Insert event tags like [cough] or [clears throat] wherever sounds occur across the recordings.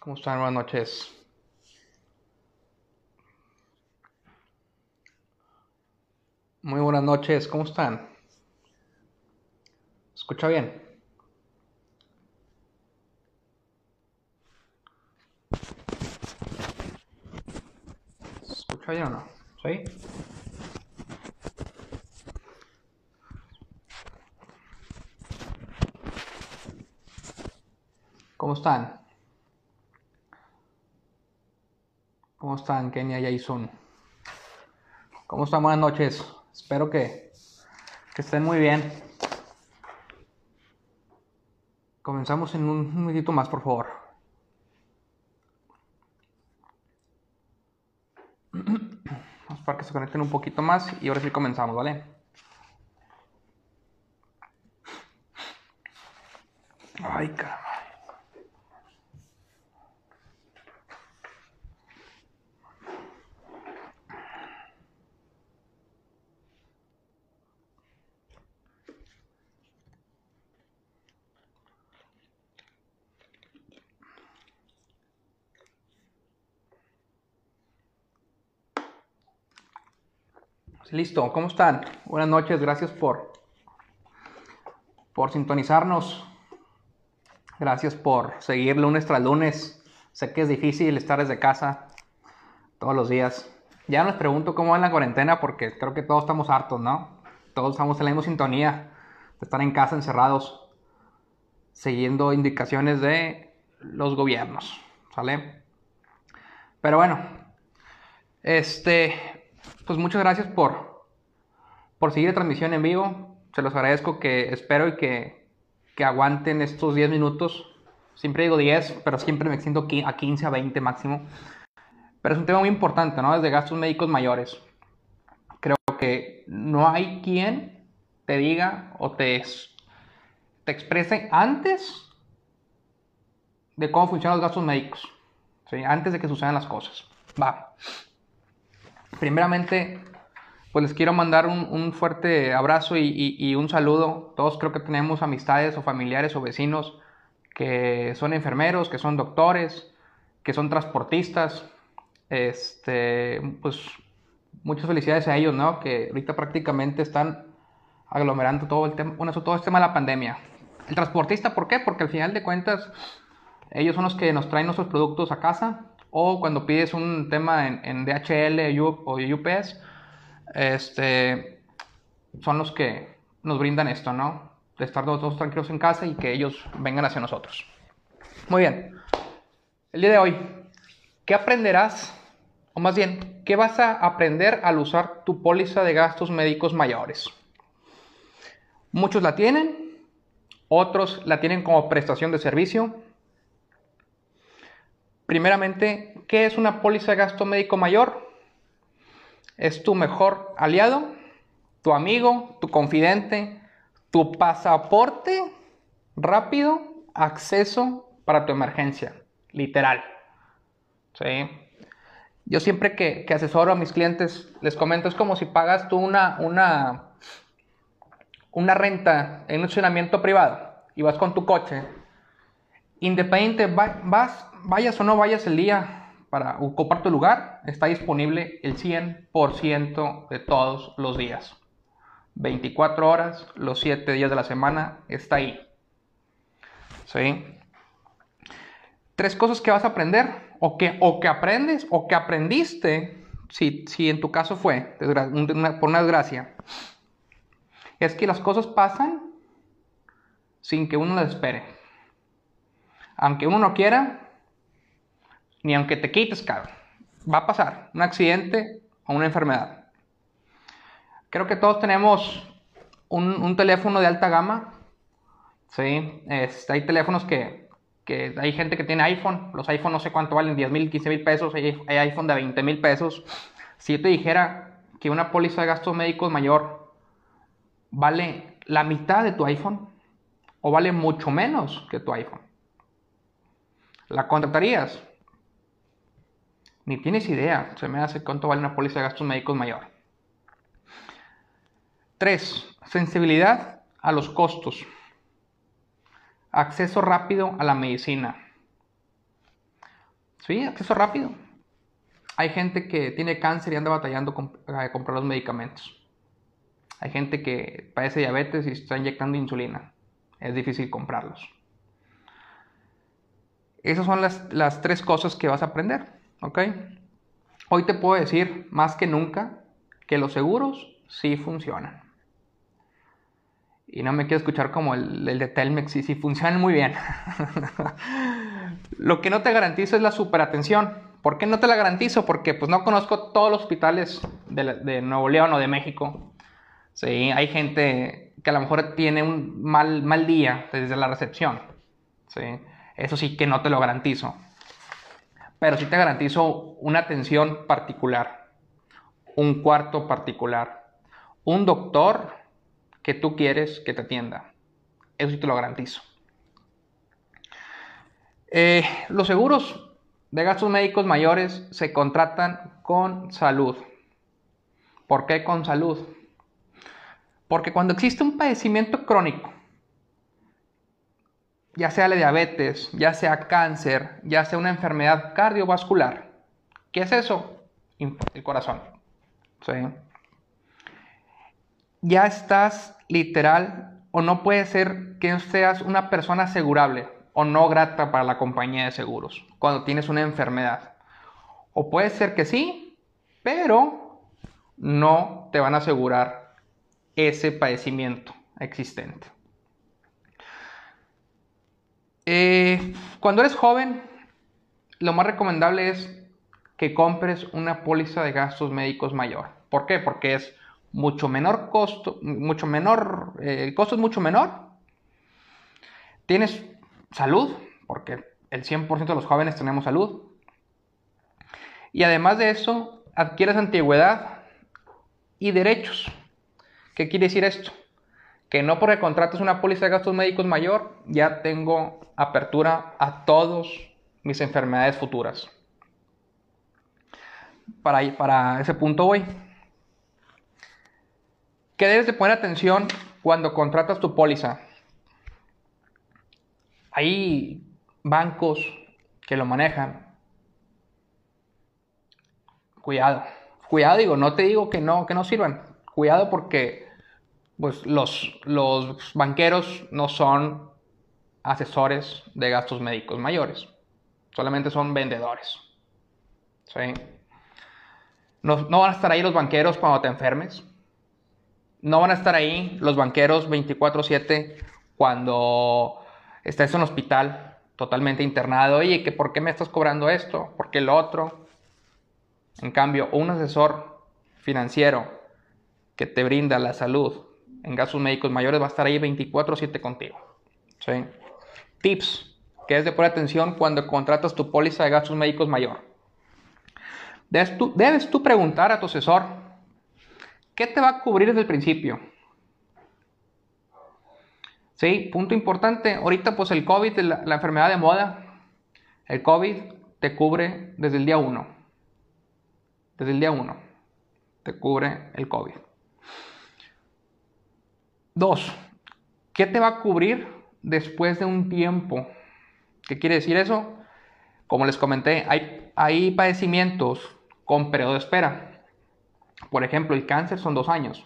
¿Cómo están? Buenas noches. Muy buenas noches, ¿cómo están? ¿Escucha bien? ¿Escucha bien o no? ¿Sí? ¿Cómo están? ¿Cómo están, Kenia y Jason? ¿Cómo están? Buenas noches. Espero que, que estén muy bien. Comenzamos en un minutito más, por favor. [clears throat] Vamos para que se conecten un poquito más y ahora sí comenzamos, ¿vale? Ay, caramba. Listo, ¿cómo están? Buenas noches, gracias por, por sintonizarnos. Gracias por seguir lunes tras lunes. Sé que es difícil estar desde casa todos los días. Ya no les pregunto cómo va en la cuarentena porque creo que todos estamos hartos, ¿no? Todos estamos en la misma sintonía de estar en casa encerrados, siguiendo indicaciones de los gobiernos, ¿sale? Pero bueno, este, pues muchas gracias por, por seguir la transmisión en vivo. Se los agradezco que espero y que, que aguanten estos 10 minutos. Siempre digo 10, pero siempre me extiendo a 15, a 20 máximo. Pero es un tema muy importante, ¿no? Desde gastos médicos mayores. Creo que no hay quien te diga o te, te exprese antes de cómo funcionan los gastos médicos. ¿sí? Antes de que sucedan las cosas. Va. Primeramente, pues les quiero mandar un, fuerte abrazo y, un saludo. Todos creo que tenemos amistades o familiares o vecinos que son enfermeros, que son doctores, que son transportistas. Este, pues muchas felicidades a ellos, ¿no? Que ahorita prácticamente están aglomerando todo el tema, bueno, todo este tema de la pandemia. El transportista, ¿por qué? Porque al final de cuentas, ellos son los que nos traen nuestros productos a casa, o cuando pides un tema en, DHL o UPS, este, son los que nos brindan esto, ¿no? De estar todos tranquilos en casa y que ellos vengan hacia nosotros. Muy bien. El día de hoy, ¿qué aprenderás? O más bien, ¿qué vas a aprender al usar tu póliza de gastos médicos mayores? Muchos la tienen, otros la tienen como prestación de servicio, Primeramente, ¿qué es una póliza de gasto médico mayor? Es tu mejor aliado, tu amigo, tu confidente, tu pasaporte rápido, acceso para tu emergencia, literal. ¿Sí? Yo siempre que, asesoro a mis clientes les comento, es como si pagas tú una, una, una renta en un estacionamiento privado y vas con tu coche. Independiente, vas vayas o no vayas el día para ocupar tu lugar, está disponible el 100% de todos los días. 24 horas, los 7 días de la semana, está ahí. ¿Sí? Tres cosas que vas a aprender, o que, o que aprendes, o que aprendiste, si, si en tu caso fue, por una desgracia, es que las cosas pasan sin que uno las espere. Aunque uno no quiera, ni aunque te quites, cabrón. Va a pasar un accidente o una enfermedad. Creo que todos tenemos un, teléfono de alta gama. Sí, hay teléfonos que, que, hay gente que tiene iPhone. Los iPhone no sé cuánto valen, 10 mil, 15 mil pesos. Hay, hay iPhone de 20 mil pesos. Si yo te dijera que una póliza de gastos médicos mayor vale la mitad de tu iPhone o vale mucho menos que tu iPhone, ¿la contratarías? Ni tienes idea, se me hace cuánto vale una póliza de gastos médicos mayor. 3. Sensibilidad a los costos. Acceso rápido a la medicina. Sí, acceso rápido. Hay gente que tiene cáncer y anda batallando a comprar los medicamentos. Hay gente que padece diabetes y está inyectando insulina. Es difícil comprarlos. Esas son las, las tres cosas que vas a aprender. ¿Ok? Hoy te puedo decir más que nunca que los seguros sí funcionan. Y no me quiero escuchar como el, el de Telmex, y sí funcionan muy bien. [laughs] Lo que no te garantizo es la superatención. ¿Por qué no te la garantizo? Porque pues no conozco todos los hospitales de, de Nuevo León o de México. Sí, hay gente que a lo mejor tiene un mal, mal día desde la recepción. ¿sí? Eso sí que no te lo garantizo pero sí te garantizo una atención particular, un cuarto particular, un doctor que tú quieres que te atienda. Eso sí te lo garantizo. Eh, los seguros de gastos médicos mayores se contratan con salud. ¿Por qué con salud? Porque cuando existe un padecimiento crónico, ya sea la diabetes, ya sea cáncer, ya sea una enfermedad cardiovascular. ¿Qué es eso? El corazón. ¿Sí? Ya estás literal o no puede ser que seas una persona asegurable o no grata para la compañía de seguros cuando tienes una enfermedad. O puede ser que sí, pero no te van a asegurar ese padecimiento existente. Eh, cuando eres joven, lo más recomendable es que compres una póliza de gastos médicos mayor. ¿Por qué? Porque es mucho menor costo, mucho menor, eh, el costo es mucho menor. Tienes salud, porque el 100% de los jóvenes tenemos salud. Y además de eso, adquieres antigüedad y derechos. ¿Qué quiere decir esto? Que no porque contrates una póliza de gastos médicos mayor, ya tengo apertura a todas mis enfermedades futuras. Para, para ese punto voy. ¿Qué debes de poner atención cuando contratas tu póliza? Hay bancos que lo manejan. Cuidado. Cuidado, digo, no te digo que no, que no sirvan. Cuidado porque pues los, los banqueros no son asesores de gastos médicos mayores, solamente son vendedores. No, no, van a estar ahí los banqueros cuando te enfermes. No van a estar ahí los banqueros 24/7 cuando estés en un hospital totalmente internado. Oye, ¿que ¿por qué me estás cobrando esto? ¿Por qué lo otro? En cambio, un asesor financiero que te brinda la salud en gastos médicos mayores va a estar ahí 24/7 contigo. Tips que es de poner atención cuando contratas tu póliza de gastos médicos mayor. Debes tú, debes tú preguntar a tu asesor, ¿qué te va a cubrir desde el principio? Sí, punto importante. Ahorita pues el COVID, la, la enfermedad de moda, el COVID te cubre desde el día 1. Desde el día 1 te cubre el COVID. Dos, ¿qué te va a cubrir después de un tiempo? ¿Qué quiere decir eso? Como les comenté, hay, hay padecimientos con periodo de espera. Por ejemplo, el cáncer son dos años.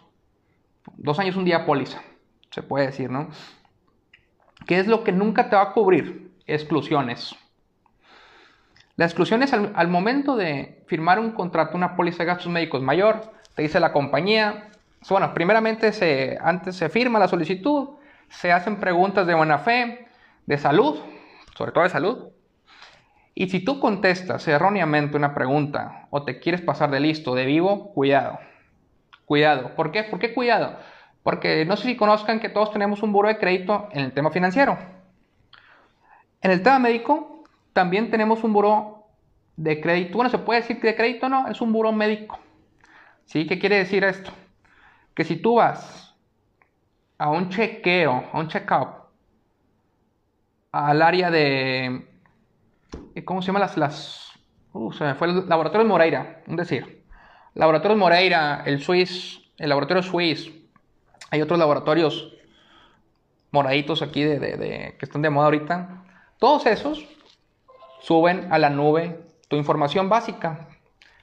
Dos años un día póliza, se puede decir, ¿no? ¿Qué es lo que nunca te va a cubrir? Exclusiones. Las exclusiones al, al momento de firmar un contrato, una póliza de gastos médicos mayor, te dice la compañía, bueno, primeramente se, antes se firma la solicitud, se hacen preguntas de buena fe, de salud, sobre todo de salud. Y si tú contestas erróneamente una pregunta o te quieres pasar de listo, de vivo, cuidado. Cuidado. ¿Por qué? ¿Por qué cuidado? Porque no sé si conozcan que todos tenemos un buro de crédito en el tema financiero. En el tema médico también tenemos un buro de crédito. Bueno, se puede decir que de crédito no, es un buro médico. ¿Sí? ¿Qué quiere decir esto? Que si tú vas a un chequeo, a un check-up, al área de, ¿cómo se llama las, las, uh, se me fue el laboratorio Moreira, un decir, laboratorio Moreira, el Swiss, el laboratorio Swiss, hay otros laboratorios moraditos aquí de, que están de moda ahorita, todos esos suben a la nube tu información básica.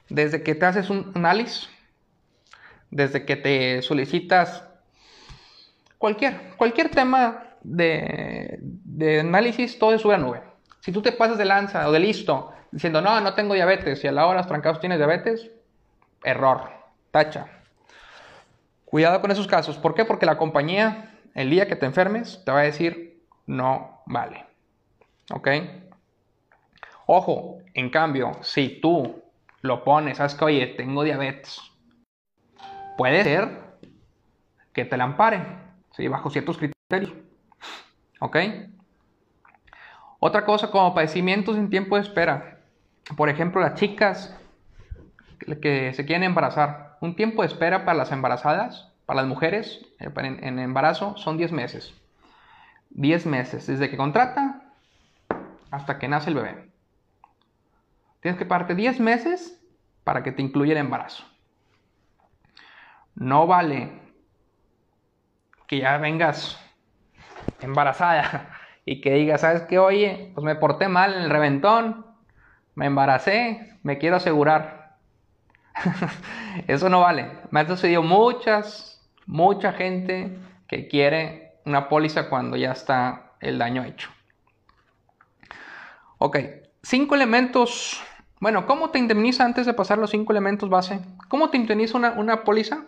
Desde que te haces un análisis, desde que te solicitas cualquier, cualquier tema de, de análisis, todo se sube a la nube. Si tú te pasas de lanza o de listo diciendo, no, no tengo diabetes y a la hora trancados tienes diabetes, error, tacha. Cuidado con esos casos. ¿Por qué? Porque la compañía, el día que te enfermes, te va a decir, no vale. ¿Ok? Ojo, en cambio, si tú lo pones, sabes que, oye, tengo diabetes, puede ser que te la amparen, ¿sí? bajo ciertos criterios. ¿Ok? Otra cosa como padecimientos en tiempo de espera. Por ejemplo, las chicas que se quieren embarazar. Un tiempo de espera para las embarazadas, para las mujeres eh, en, embarazo, son 10 meses. 10 meses, desde que contrata hasta que nace el bebé. Tienes que parte 10 meses para que te incluya el embarazo. No vale que ya vengas embarazada [laughs] y que digas, ¿sabes qué? Oye, pues me porté mal en el reventón, me embaracé, me quiero asegurar. [laughs] Eso no vale. Me ha sucedido muchas, mucha gente que quiere una póliza cuando ya está el daño hecho. Ok, cinco elementos. Bueno, ¿cómo te indemniza antes de pasar los cinco elementos base? ¿Cómo te indemniza una, una póliza?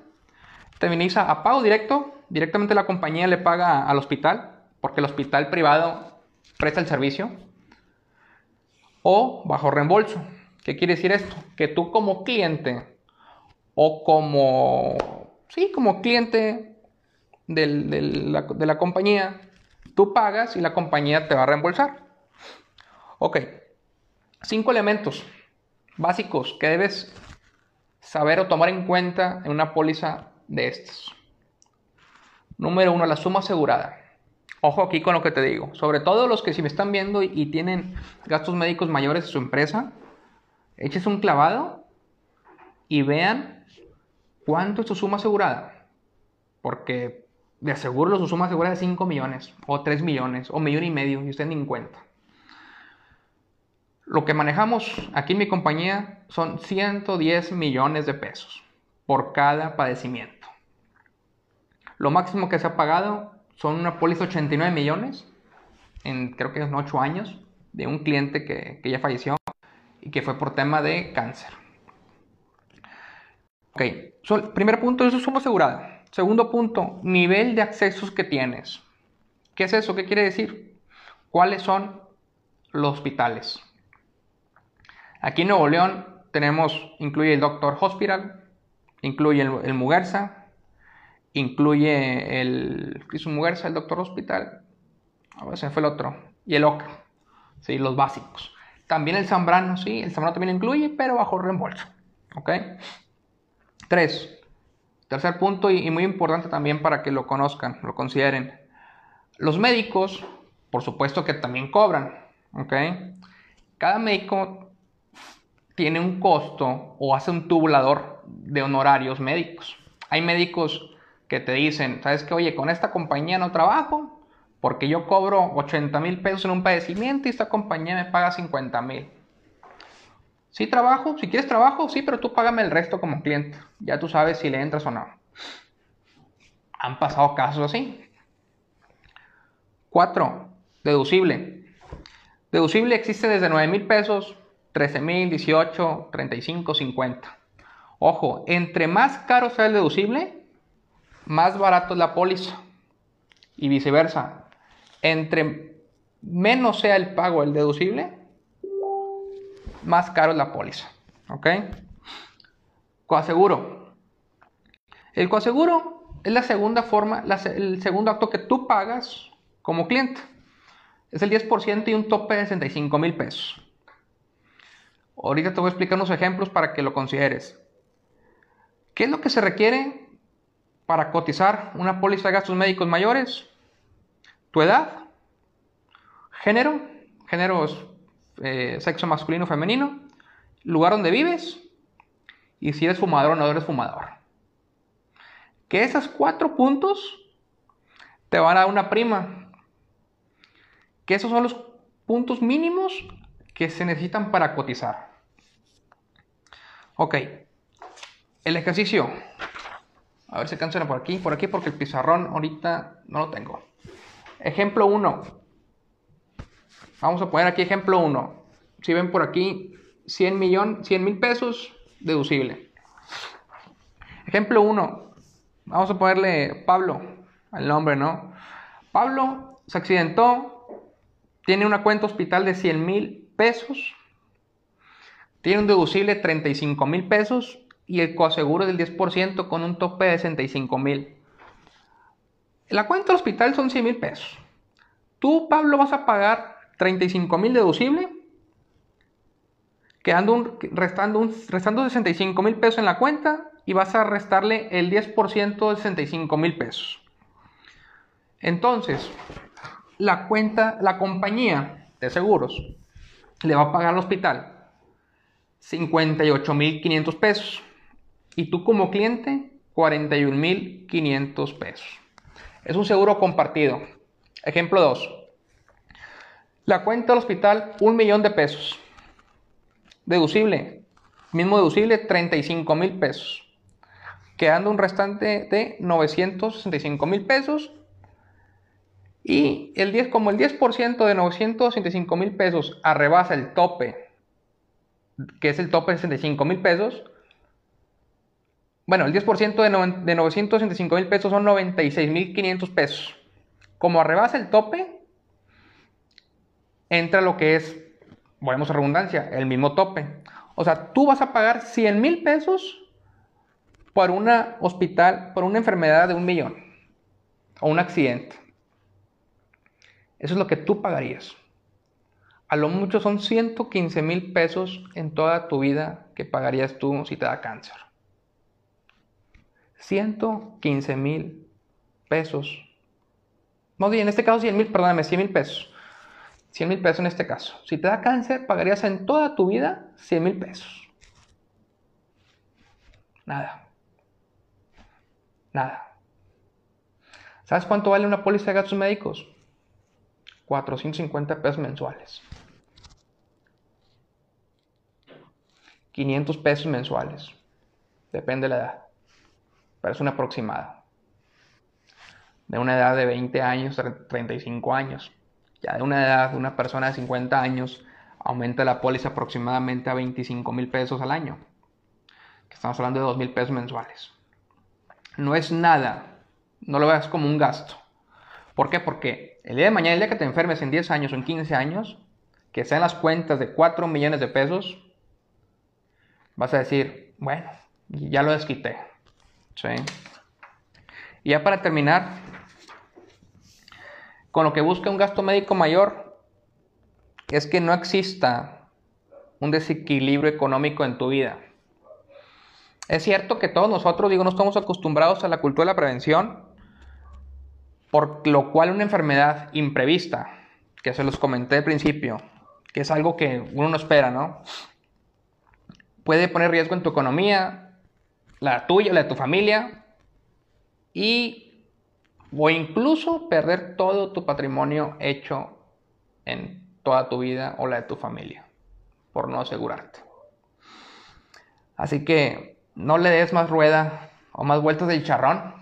Te indemniza a pago directo. Directamente la compañía le paga al hospital, porque el hospital privado presta el servicio o bajo reembolso. ¿Qué quiere decir esto? Que tú como cliente o como, sí, como cliente de, la, compañía, tú pagas y la compañía te va a reembolsar. Ok, cinco elementos básicos que debes saber o tomar en cuenta en una póliza de estas. Número uno, la suma asegurada. Ojo aquí con lo que te digo. Sobre todo los que si me están viendo y, tienen gastos médicos mayores en su empresa, eches un clavado y vean cuánto es su suma asegurada. Porque de aseguro su suma asegurada es 5 millones, o 3 millones, o millón y medio, y usted ni en cuenta. Lo que manejamos aquí en mi compañía son 110 millones de pesos por cada padecimiento. Lo máximo que se ha pagado son una póliza 89 millones en creo que en 8 años de un cliente que, ya falleció y que fue por tema de cáncer. Ok, primer punto, eso es suma asegurada. Segundo punto, nivel de accesos que tienes. ¿Qué es eso? ¿Qué quiere decir? ¿Cuáles son los hospitales? Aquí en Nuevo León tenemos, incluye el Doctor Hospital, incluye el, el Muguerza, incluye el Cristo Muguerza, el Doctor Hospital, a ver, se fue el otro, y el OCA, ¿sí? los básicos. También el Zambrano, sí, el Zambrano también incluye, pero bajo reembolso, ¿ok? Tres, tercer punto y, y muy importante también para que lo conozcan, lo consideren. Los médicos, por supuesto que también cobran, ¿ok? Cada médico tiene un costo o hace un tubulador de honorarios médicos. Hay médicos que te dicen, ¿sabes qué? Oye, con esta compañía no trabajo porque yo cobro 80 mil pesos en un padecimiento y esta compañía me paga 50 mil. Sí trabajo, si quieres trabajo, sí, pero tú págame el resto como cliente. Ya tú sabes si le entras o no. Han pasado casos así. 4. Deducible. Deducible existe desde 9 mil pesos, 13 mil, 18, 35, 50. Ojo, entre más caro sea el deducible, más barato es la póliza. Y viceversa. Entre menos sea el pago el deducible, más caro es la póliza. ¿Ok? Coaseguro. El coaseguro es la segunda forma, el segundo acto que tú pagas como cliente. Es el 10% y un tope de 65 mil pesos. Ahorita te voy a explicar unos ejemplos para que lo consideres. ¿Qué es lo que se requiere para cotizar una póliza de gastos médicos mayores, tu edad, género, género eh, sexo masculino o femenino, lugar donde vives y si eres fumador o no eres fumador. Que esos cuatro puntos te van a dar una prima. Que esos son los puntos mínimos que se necesitan para cotizar. Ok, el ejercicio. A ver si alcanzan por aquí, por aquí, porque el pizarrón ahorita no lo tengo. Ejemplo 1. Vamos a poner aquí ejemplo 1. Si ven por aquí, 100 mil pesos deducible. Ejemplo 1. Vamos a ponerle Pablo al nombre, ¿no? Pablo se accidentó, tiene una cuenta hospital de 100 mil pesos, tiene un deducible de 35 mil pesos y el coaseguro del 10% con un tope de 65 mil. La cuenta del hospital son 100 mil pesos. Tú, Pablo, vas a pagar 35 mil deducible, quedando un, restando, un, restando 65 mil pesos en la cuenta y vas a restarle el 10% de 65 mil pesos. Entonces, la cuenta, la compañía de seguros le va a pagar al hospital 58.500 pesos y tú como cliente 41.500 pesos. Es un seguro compartido. Ejemplo 2. La cuenta del hospital, un millón de pesos. Deducible. Mismo deducible, 35 mil pesos. Quedando un restante de 965 mil pesos y el 10, como el 10% de 965 mil pesos arrebasa el tope, que es el tope de 65 mil pesos, bueno, el 10% de, de 965 mil pesos son 96 mil 500 pesos. Como arrebasa el tope, entra lo que es, volvemos a redundancia, el mismo tope. O sea, tú vas a pagar 100 mil pesos por una hospital, por una enfermedad de un millón o un accidente. Eso es lo que tú pagarías. A lo mucho son 115 mil pesos en toda tu vida que pagarías tú si te da cáncer. 115 mil pesos. No, en este caso 100 mil, perdóname, 100 mil pesos. 100 mil pesos en este caso. Si te da cáncer, pagarías en toda tu vida 100 mil pesos. Nada. Nada. ¿Sabes cuánto vale una póliza de gastos médicos? 450 pesos mensuales. 500 pesos mensuales. Depende de la edad. Pero es aproximada. De una edad de 20 años, 35 años. Ya de una edad de una persona de 50 años, aumenta la póliza aproximadamente a 25 mil pesos al año. Estamos hablando de 2 mil pesos mensuales. No es nada. No lo veas como un gasto. ¿Por qué? Porque el día de mañana, el día que te enfermes en 10 años o en 15 años, que sean las cuentas de 4 millones de pesos, vas a decir, bueno, ya lo desquité. ¿Sí? Y ya para terminar, con lo que busca un gasto médico mayor, es que no exista un desequilibrio económico en tu vida. Es cierto que todos nosotros, digo, no estamos acostumbrados a la cultura de la prevención, por lo cual una enfermedad imprevista, que se los comenté al principio, que es algo que uno no espera, ¿no? Puede poner riesgo en tu economía, la tuya, la de tu familia, y o incluso perder todo tu patrimonio hecho en toda tu vida o la de tu familia, por no asegurarte. Así que no le des más rueda o más vueltas del charrón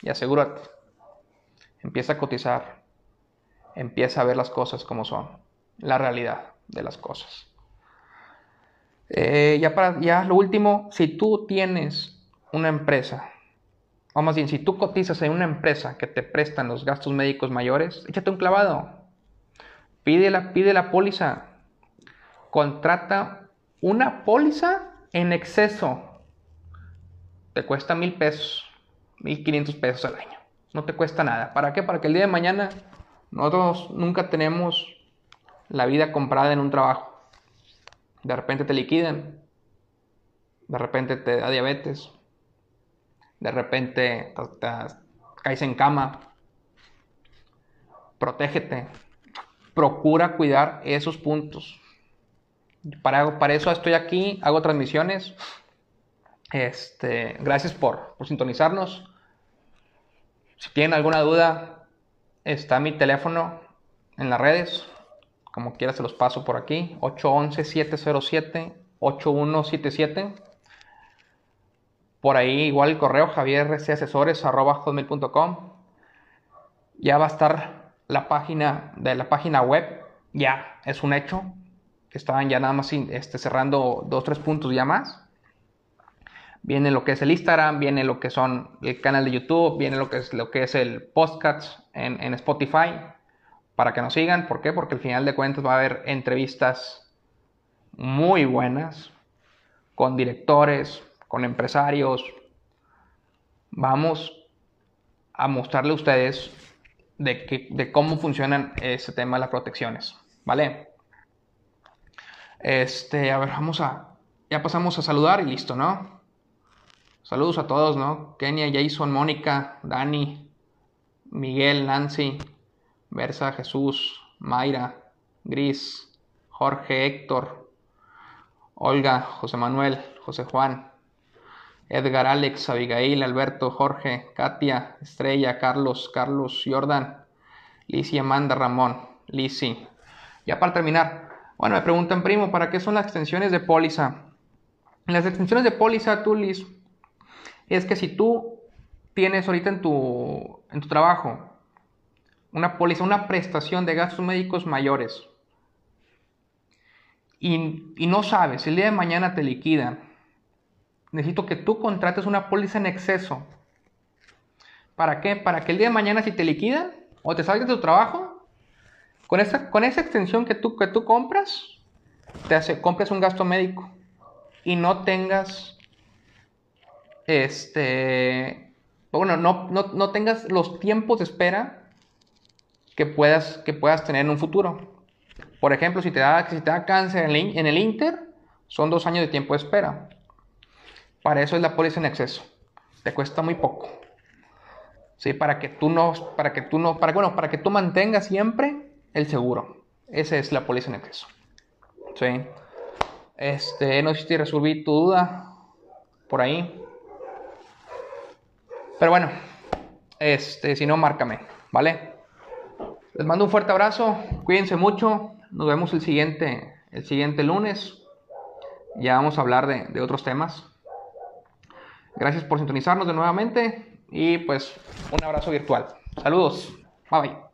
y asegúrate. Empieza a cotizar. Empieza a ver las cosas como son. La realidad de las cosas. Eh, ya para ya lo último, si tú tienes una empresa, o más bien, si tú cotizas en una empresa que te prestan los gastos médicos mayores, échate un clavado. Pide la, pide la póliza. Contrata una póliza en exceso. Te cuesta mil pesos, mil quinientos pesos al año. No te cuesta nada. ¿Para qué? Para que el día de mañana nosotros nunca tenemos la vida comprada en un trabajo. De repente te liquidan. De repente te da diabetes. De repente te, caes en cama. Protégete. Procura cuidar esos puntos. Para, para eso estoy aquí, hago transmisiones. Este, gracias por, por sintonizarnos. Si tienen alguna duda, está mi teléfono en las redes. Como quiera se los paso por aquí. 811-707-8177. Por ahí igual el correo javierrcasesores.com. Ya va a estar la página de la página web. Ya, es un hecho. Estaban ya nada más este, cerrando dos, tres puntos ya más. Viene lo que es el Instagram, viene lo que son el canal de YouTube, viene lo que es, lo que es el podcast en Spotify para que nos sigan. ¿Por qué? Porque al final de cuentas va a haber entrevistas muy buenas con directores, con empresarios. Vamos a mostrarle a ustedes de, de cómo funcionan ese tema de las protecciones. ¿Vale? Este, a ver, vamos a. Ya pasamos a saludar y listo, ¿no? Saludos a todos, ¿no? Kenia, Jason, Mónica, Dani, Miguel, Nancy, Versa, Jesús, Mayra, Gris, Jorge, Héctor, Olga, José Manuel, José Juan, Edgar, Alex, Abigail, Alberto, Jorge, Katia, Estrella, Carlos, Carlos, Jordan, Lizzie, Amanda, Ramón, Lizzie. Ya para terminar, bueno, me preguntan, primo, ¿para qué son las extensiones de póliza? Las extensiones de póliza, tú, Liz, es que si tú tienes ahorita en tu, en tu trabajo una póliza, una prestación de gastos médicos mayores y, no sabes, si el día de mañana te liquidan, necesito que tú contrates una póliza en exceso. ¿Para qué? Para que el día de mañana si te liquidan o te salgas de tu trabajo, con esa, con esa extensión que tú, que tú compras, te hace, compres un gasto médico y no tengas este, bueno, no, no, tengas los tiempos de espera que puedas, que puedas tener en un futuro. Por ejemplo, si te da, si te da cáncer en el, Inter, son dos años de tiempo de espera. Para eso es la póliza en exceso. Te cuesta muy poco. ¿Sí? Para que tú no, para que tú no, para, bueno, para que tú mantengas siempre el seguro. Esa es la póliza en exceso. ¿Sí? Este, no sé si resolví tu duda por ahí. Pero bueno, este, si no, márcame, ¿vale? Les mando un fuerte abrazo, cuídense mucho, nos vemos el siguiente, el siguiente lunes. Ya vamos a hablar de, otros temas. Gracias por sintonizarnos de nuevamente y pues un abrazo virtual. Saludos, bye bye.